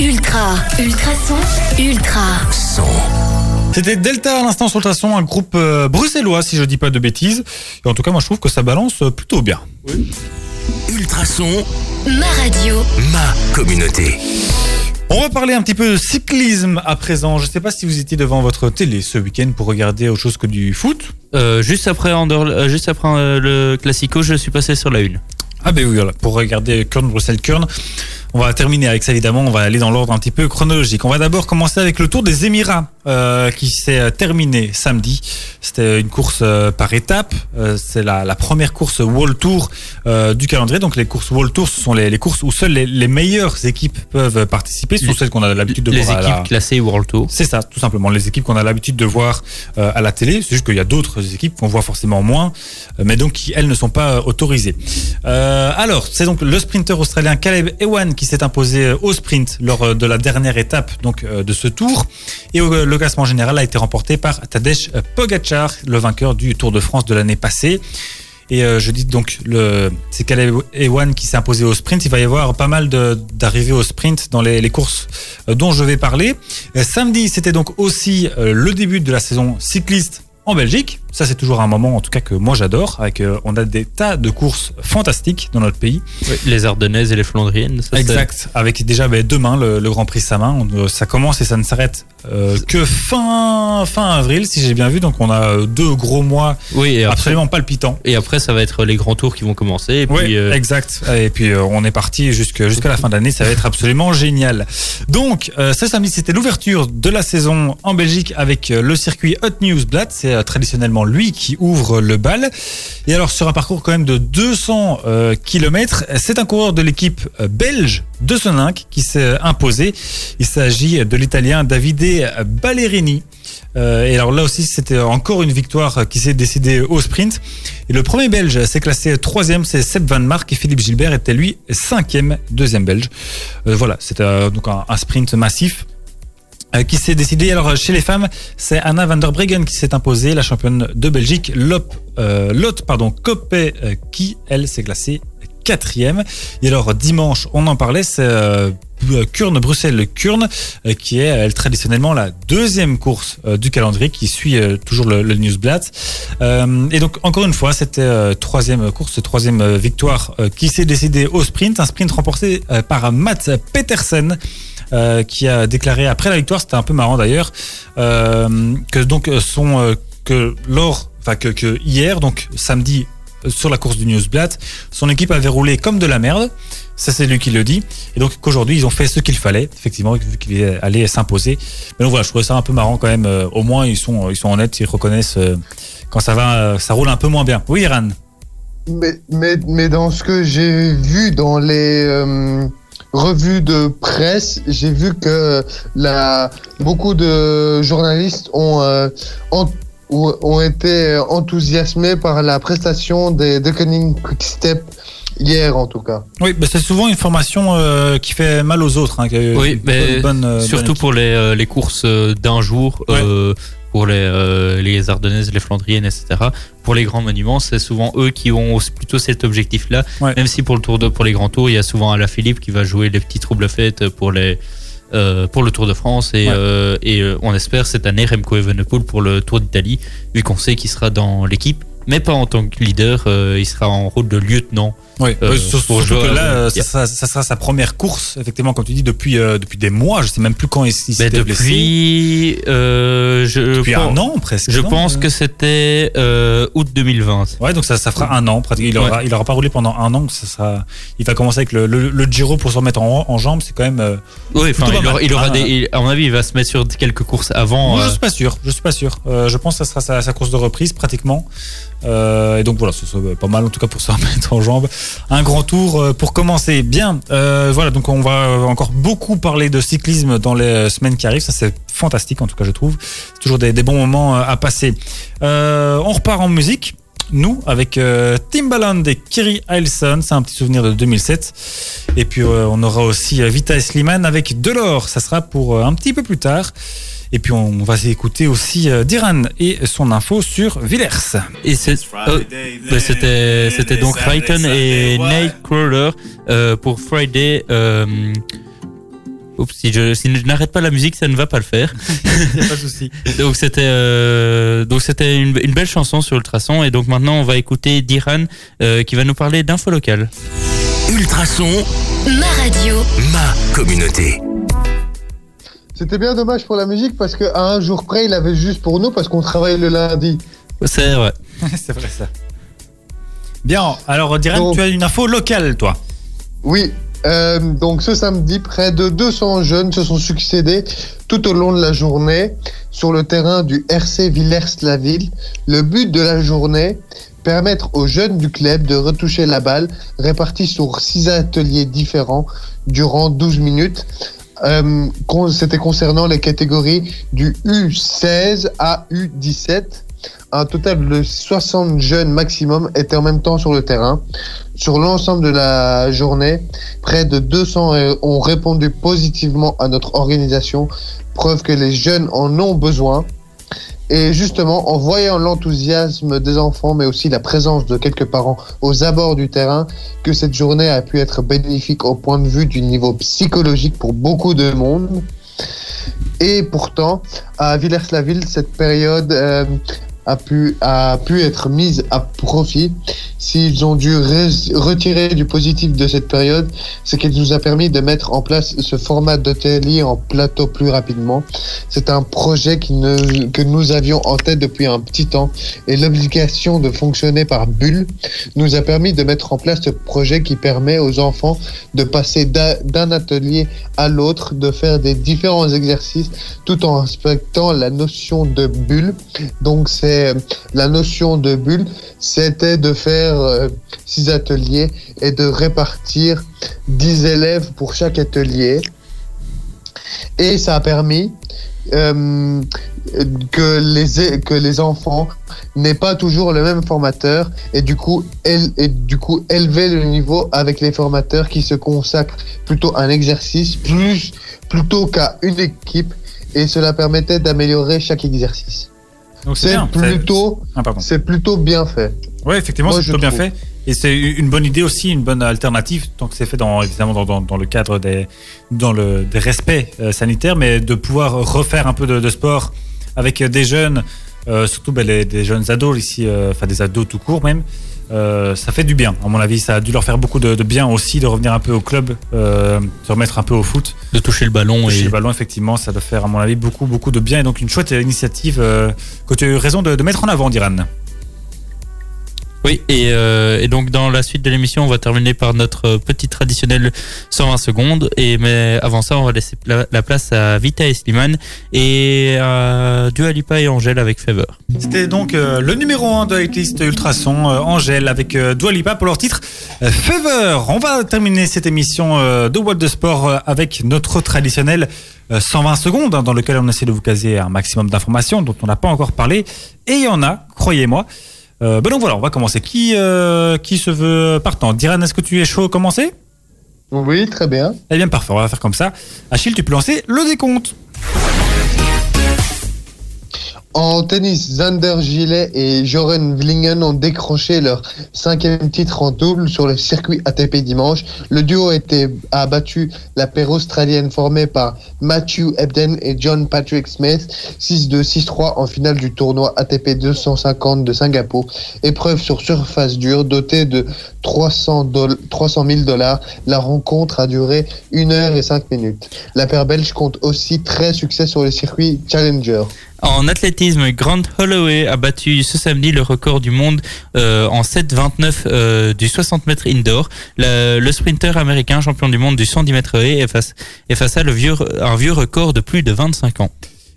Ultra, ultrason, ultra. Son. C'était Delta à l'instant sur le traçon, un groupe euh, bruxellois si je dis pas de bêtises. Et en tout cas moi je trouve que ça balance euh, plutôt bien. Ultrason, Ma radio. ma communauté. On va parler un petit peu de cyclisme à présent. Je sais pas si vous étiez devant votre télé ce week-end pour regarder autre chose que du foot. Euh, juste après, juste après euh, le Classico, je suis passé sur la une. Ah ben oui, voilà, pour regarder Kurn, Bruxelles, Kurn. On va terminer avec ça évidemment, on va aller dans l'ordre un petit peu chronologique. On va d'abord commencer avec le Tour des Émirats euh, qui s'est euh, terminé samedi. C'était une course euh, par étapes. Euh, c'est la, la première course World Tour euh, du calendrier. Donc les courses World Tour, ce sont les, les courses où seules les, les meilleures équipes peuvent participer. Ce sont Les- celles qu'on a l'habitude de Les voir à équipes la- classées World Tour. C'est ça, tout simplement. Les équipes qu'on a l'habitude de voir euh, à la télé, c'est juste qu'il y a d'autres équipes qu'on voit forcément moins, mais donc qui elles ne sont pas autorisées. Euh, alors, c'est donc le sprinter australien Caleb Ewan qui s'est imposé euh, au sprint lors euh, de la dernière étape donc euh, de ce tour, et le classement général a été remporté par Tadej Pogacar, le vainqueur du Tour de France de l'année passée. Et je dis donc, c'est Caleb Ewan qui s'est imposé au sprint. Il va y avoir pas mal d'arrivées au sprint dans les, courses dont je vais parler. Samedi, c'était donc aussi le début de la saison cycliste en Belgique. Ça, c'est toujours un moment, en tout cas, que moi j'adore. Avec, euh, on a des tas de courses fantastiques dans notre pays. Les Ardennaises et les Flandriennes. ça, Exact. Avec déjà ben, demain le, le Grand Prix Samin. On, euh, ça commence et ça ne s'arrête euh, que fin fin avril, si j'ai bien vu. Donc on a euh, deux gros mois Oui, après, absolument palpitants. et après, ça va être les grands tours qui vont commencer. Et Oui, euh, exact. Et puis on est parti jusqu'à la fin de l'année. Ça va être absolument génial. Donc ce samedi, c'était l'ouverture de la saison en Belgique avec le circuit Hot News Blatt. C'est euh, lui qui ouvre le bal. Et alors sur un parcours quand même de 200 euh, km, c'est un coureur de l'équipe euh, belge de Soninck qui s'est imposé. Il s'agit de l'Italien Davide Ballerini. Euh, et alors là aussi, c'était encore une victoire qui s'est décidée au sprint. Et le premier Belge s'est classé troisième, c'est Seb Van Mark et Philippe Gilbert était lui cinquième, deuxième Belge. Euh, voilà, c'était euh, donc un, sprint massif euh, qui s'est décidé. Alors chez les femmes, c'est Anna van der Breggen qui s'est imposée, la championne de Belgique, Lop, euh, Lotte pardon, Koppé, euh, qui elle s'est classée quatrième. Et alors dimanche, on en parlait, c'est euh, Kurn Bruxelles Kurn euh, qui est elle traditionnellement la deuxième course euh, du calendrier qui suit euh, toujours le, le Newsblatt. Euh, et donc encore une fois, c'était euh, troisième course, troisième euh, victoire euh, qui s'est décidée au sprint, un sprint remporté euh, par Mats Petersen. Euh, qui a déclaré après la victoire, c'était un peu marrant d'ailleurs, euh, que donc son euh, que lors, enfin que, hier, donc samedi sur la course du Newsblatt, son équipe avait roulé comme de la merde. Ça, c'est lui qui le dit. Et donc qu'aujourd'hui, ils ont fait ce qu'il fallait, effectivement, vu qu'il allait s'imposer. Mais donc voilà, je trouvais ça un peu marrant quand même. Au moins, ils sont, ils sont honnêtes, ils reconnaissent quand ça va, ça roule un peu moins bien. Oui, Iran. Mais, mais, mais dans ce que j'ai vu dans les revues de presse, j'ai vu que la, beaucoup de journalistes ont, euh, ont, ont été enthousiasmés par la prestation des Deceuninck Quick Step hier en tout cas. Oui, mais c'est souvent une formation euh, qui fait mal aux autres. Hein, qui Oui, mais bonne, bonne surtout pour les, euh, les courses d'un jour, euh, pour les, euh, les Ardennaises, les Flandriennes, etc. Pour les grands monuments, c'est souvent eux qui ont plutôt cet objectif-là. Ouais. Même si pour le tour de, pour les grands tours, il y a souvent Alain Philippe qui va jouer les petits troubles fêtes pour les, euh, pour le Tour de France et, Ouais. euh, et euh, on espère cette année Remco Evenepoel pour le Tour d'Italie, vu qu'on sait qu'il sera dans l'équipe, mais pas en tant que leader, il sera en rôle de lieutenant. Oui, Euh, surtout que là, euh, euh, ça, sera, ça sera sa première course, effectivement, comme tu dis, depuis, euh, depuis des mois. Je sais même plus quand il, il blessé. depuis, euh, je, Depuis pense- un an presque. Je non pense que c'était euh, août 2020. Ouais, donc ça, ça fera un an. Il aura, il aura pas roulé pendant un an. Ça sera, il va commencer avec le, le, le Giro pour se remettre en, en jambes. C'est quand même. euh, Oui, enfin, il aura, mal. il aura Ah. des, il- à mon avis, il va se mettre sur quelques courses avant. Moi, je euh, suis pas sûr. Je suis pas sûr. Euh, je pense que ça sera sa, sa course de reprise pratiquement. Euh, et donc voilà, ce serait pas mal en tout cas pour se remettre en jambes. Un grand tour euh, pour commencer. Bien. Euh, voilà, donc on va euh, encore beaucoup parler de cyclisme dans les semaines qui arrivent. Ça c'est fantastique en tout cas je trouve. C'est toujours des, bons moments à passer. On repart en musique. Nous, avec Timbaland et Kerry Hilson, c'est un petit souvenir de 2007. Et puis on aura aussi Vita et Slimane avec Delors, ça sera pour un petit peu plus tard. Et puis on va écouter aussi euh, Diran et son info sur Villers. Et oh, bah, c'était c'était donc Frighten et Nightcrawler euh, pour Friday. Euh, oups, si je, si je n'arrête pas la musique, ça ne va pas le faire. A pas de souci. Donc c'était euh, donc c'était une, une belle chanson sur Ultrason et donc maintenant on va écouter Diran euh, qui va nous parler d'info locale. Ultrason, Ma radio. ma communauté. C'était bien dommage pour la musique parce qu'à un jour près, il avait juste pour nous parce qu'on travaille le lundi. C'est vrai. c'est vrai ça. Bien, alors Diran, Donc- tu as une info locale toi. Oui, euh, donc ce samedi, près de 200 jeunes se sont succédés tout au long de la journée sur le terrain du RC Villers-la-Ville. Le but de la journée, permettre aux jeunes du club de retoucher la balle, répartie sur six ateliers différents durant 12 minutes. Euh, C'était concernant les catégories du U16 à U17. Un total de 60 jeunes maximum étaient en même temps sur le terrain. Sur l'ensemble de la journée, près de 200 euh, ont répondu positivement à notre organisation, preuve que les jeunes en ont besoin. Et justement, en voyant l'enthousiasme des enfants, mais aussi la présence de quelques parents aux abords du terrain, que cette journée a pu être bénéfique au point de vue du niveau psychologique pour beaucoup de monde. Et pourtant, à Villers-la-Ville, cette période euh, a, pu, a pu être mise à profit. S'ils ont dû retirer du positif de cette période, c'est qu'elle nous a permis de mettre en place ce format d'atelier en plateau plus rapidement. C'est un projet qui ne, que nous avions en tête depuis un petit temps et l'obligation de fonctionner par bulle nous a permis de mettre en place ce projet qui permet aux enfants de passer d'un atelier à l'autre, de faire des différents exercices tout en respectant la notion de bulle. Donc c'est la notion de bulle, c'était de faire euh, six ateliers et de répartir 10 élèves pour chaque atelier. Et ça a permis euh, que, les, enfants n'aient pas toujours le même formateur et du coup, el- et du coup élever le niveau avec les formateurs qui se consacrent plutôt à un exercice plus, plutôt qu'à une équipe et cela permettait d'améliorer chaque exercice. Donc c'est plutôt, Ah, c'est plutôt bien fait. Ouais, effectivement, c'est plutôt bien trouve. fait. Et c'est une bonne idée aussi, une bonne alternative, tant que c'est fait dans, évidemment dans, dans, dans le cadre des, dans le, des respects euh, sanitaires, mais de pouvoir refaire un peu de, de sport avec des jeunes, euh, surtout ben, les, des jeunes ados ici, euh, enfin des ados tout court même. Euh, ça fait du bien, à mon avis. Ça a dû leur faire beaucoup de, de bien aussi de revenir un peu au club, euh, se remettre un peu au foot. De toucher le ballon Toucher et le ballon, effectivement, ça doit faire, à mon avis, beaucoup, beaucoup de bien. Et donc, une chouette initiative euh, que tu as eu raison de, de mettre en avant, Diran. Oui, et, euh, et donc dans la suite de l'émission, on va terminer par notre euh, petit traditionnel 120 secondes. Et mais avant ça, on va laisser la, la place à Vita et Slimane et à Dua Lipa et Angèle avec Fever. C'était donc euh, le numéro 1 de la Ultrason, Angèle, avec Dua Lipa pour leur titre Fever. On va terminer cette émission de World de Sport avec notre traditionnel euh, 120 secondes, hein, dans lequel on essaie de vous caser un maximum d'informations dont on n'a pas encore parlé. Et il y en a, croyez-moi. Euh, ben donc voilà, on va commencer. Qui, euh, qui se veut partant? Diran, est-ce que tu es chaud à commencer? Oui, très bien. Eh bien, parfait, on va faire comme ça. Achille, tu peux lancer le décompte. En tennis, Zander Gillet et Joren Vlingen ont décroché leur cinquième titre en double sur le circuit ATP dimanche. Le duo a battu la paire australienne formée par Matthew Ebden et John Patrick Smith 6-2, 6-3 en finale du tournoi ATP 250 de Singapour. Épreuve sur surface dure dotée de 300, 300 000 dollars. La rencontre a duré 1 heure et 5 minutes. La paire belge compte aussi très succès sur le circuit Challenger. En athlétisme, Grant Holloway a battu ce samedi le record du monde euh, en 7,29 euh, du 60 mètres indoor. Le, sprinter américain champion du monde du 110 mètres haies efface, vieux, un vieux record de plus de 25 ans.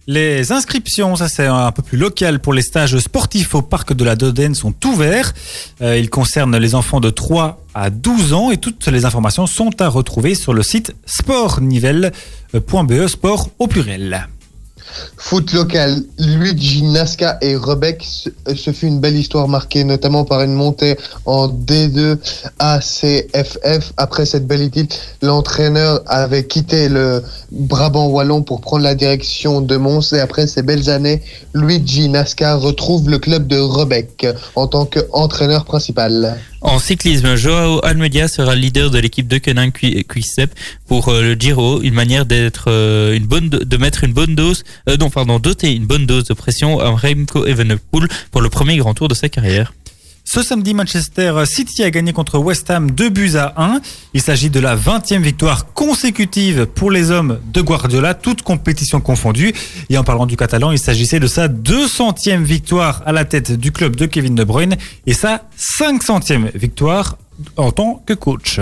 Les inscriptions, ça c'est un peu plus local pour les stages sportifs au parc de la Dodène sont ouverts. Euh, ils concernent les enfants de 3 à 12 ans et toutes les informations sont à retrouver sur le site sportnivelle.be sport au pluriel. Foot local, Luigi Nasca et Rebec, ce fut une belle histoire marquée notamment par une montée en D2 ACFF. Après cette belle équipe, l'entraîneur avait quitté le Brabant Wallon pour prendre la direction de Mons et après ces belles années, Luigi Nasca retrouve le club de Rebec en tant qu'entraîneur principal. En cyclisme, Joao Almeida sera leader de l'équipe de pour euh, le Giro, une manière d'être euh, une bonne de mettre une bonne dose euh, non pardon, doter une bonne dose de pression à Remco Evenepoel pour le premier grand tour de sa carrière. Ce samedi, Manchester City a gagné contre West Ham 2 buts à 1. Il s'agit de la 20e victoire consécutive pour les hommes de Guardiola, toutes compétitions confondues. Et en parlant du catalan, il s'agissait de sa 200e victoire à la tête du club de Kevin De Bruyne et sa 500e victoire en tant que coach.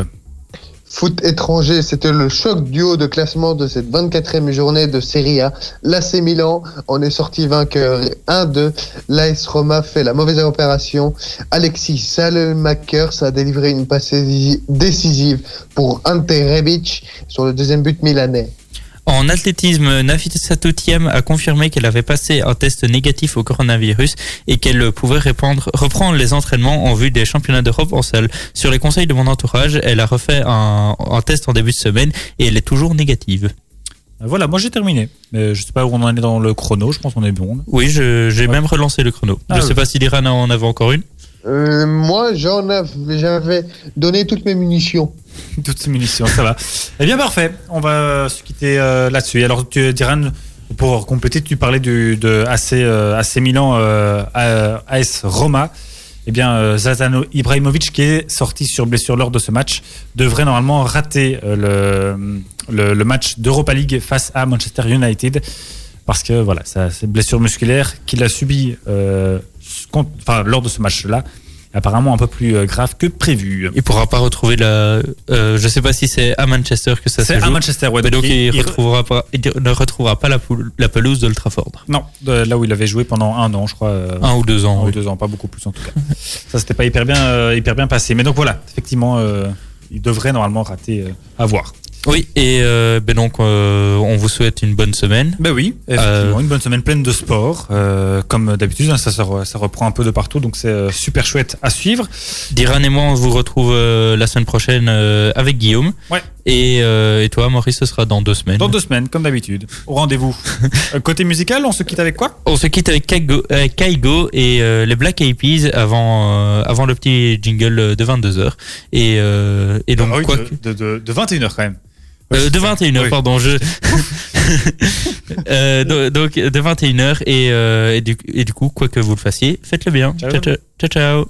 Foot étranger, c'était le choc du haut de classement de cette 24e journée de Serie A. L'AC Milan en est sorti vainqueur 1-2. L'AS Roma fait la mauvaise opération. Alexis Salemakers a délivré une passe décisive pour Ante Rebic sur le deuxième but milanais. En athlétisme, Nafisa Toutiam a confirmé qu'elle avait passé un test négatif au coronavirus et qu'elle pouvait répandre, reprendre les entraînements en vue des championnats d'Europe en salle. Sur les conseils de mon entourage, elle a refait un, un test en début de semaine et elle est toujours négative. Voilà, moi j'ai terminé. Mais je sais pas où on en est dans le chrono, je pense qu'on est bon. Oui, j'ai ouais. même relancé le chrono. Ah, je oui. sais pas si Liran en avait encore une. Euh, moi, j'en avais, j'avais donné toutes mes munitions. Toutes ces munitions, ça va. Eh bien, parfait. On va se quitter euh, là-dessus. Alors, tu, Diran, pour compléter, tu parlais de AC, euh, Milan, euh, AS Roma. Eh bien, Zazano Ibrahimovic, qui est sorti sur blessure lors de ce match, devrait normalement rater le, le, match d'Europa League face à Manchester United. Parce que voilà, c'est blessure musculaire qu'il a subie lors de ce match-là, apparemment un peu plus euh, grave que prévu. Il pourra pas retrouver la. Euh, je sais pas si c'est à Manchester que ça se C'est à. Manchester, ouais. Mais donc, il, il- retrouvera pas, il ne retrouvera pas la, poule- la pelouse d'Old Trafford. Non, de là où il avait joué pendant un an, je crois. euh, Un ou deux ans. un ou deux ans, pas beaucoup plus en tout cas. Ça, c'était pas hyper bien, euh, hyper bien passé. Mais donc voilà, effectivement, euh, il devrait normalement rater à voir. Oui, et euh, ben donc euh, on vous souhaite une bonne semaine. Ben oui, effectivement, Euh, une bonne semaine pleine de sport. euh, comme d'habitude, hein, ça, se re- ça reprend un peu de partout, donc c'est euh, super chouette à suivre. Diran et moi, on vous retrouve euh, la semaine prochaine euh, avec Guillaume. Ouais. Et, euh, et toi, Maurice, ce sera dans deux semaines. Dans deux semaines, comme d'habitude. Au rendez-vous. Côté musical, on se quitte avec quoi? On se quitte avec Kaigo, Kaigo et euh, les Black Eyed Peas avant, euh, avant le petit jingle de 22h. Et, euh, et donc, Ah oui, quoi de, que- de, de, de 21h quand même. Euh, de 21h, Oui. pardon. Je... Euh, do- donc, de 21h. Et, euh, et, du, et du coup, quoi que vous le fassiez, faites-le bien. Ciao. ciao. ciao, ciao. ciao.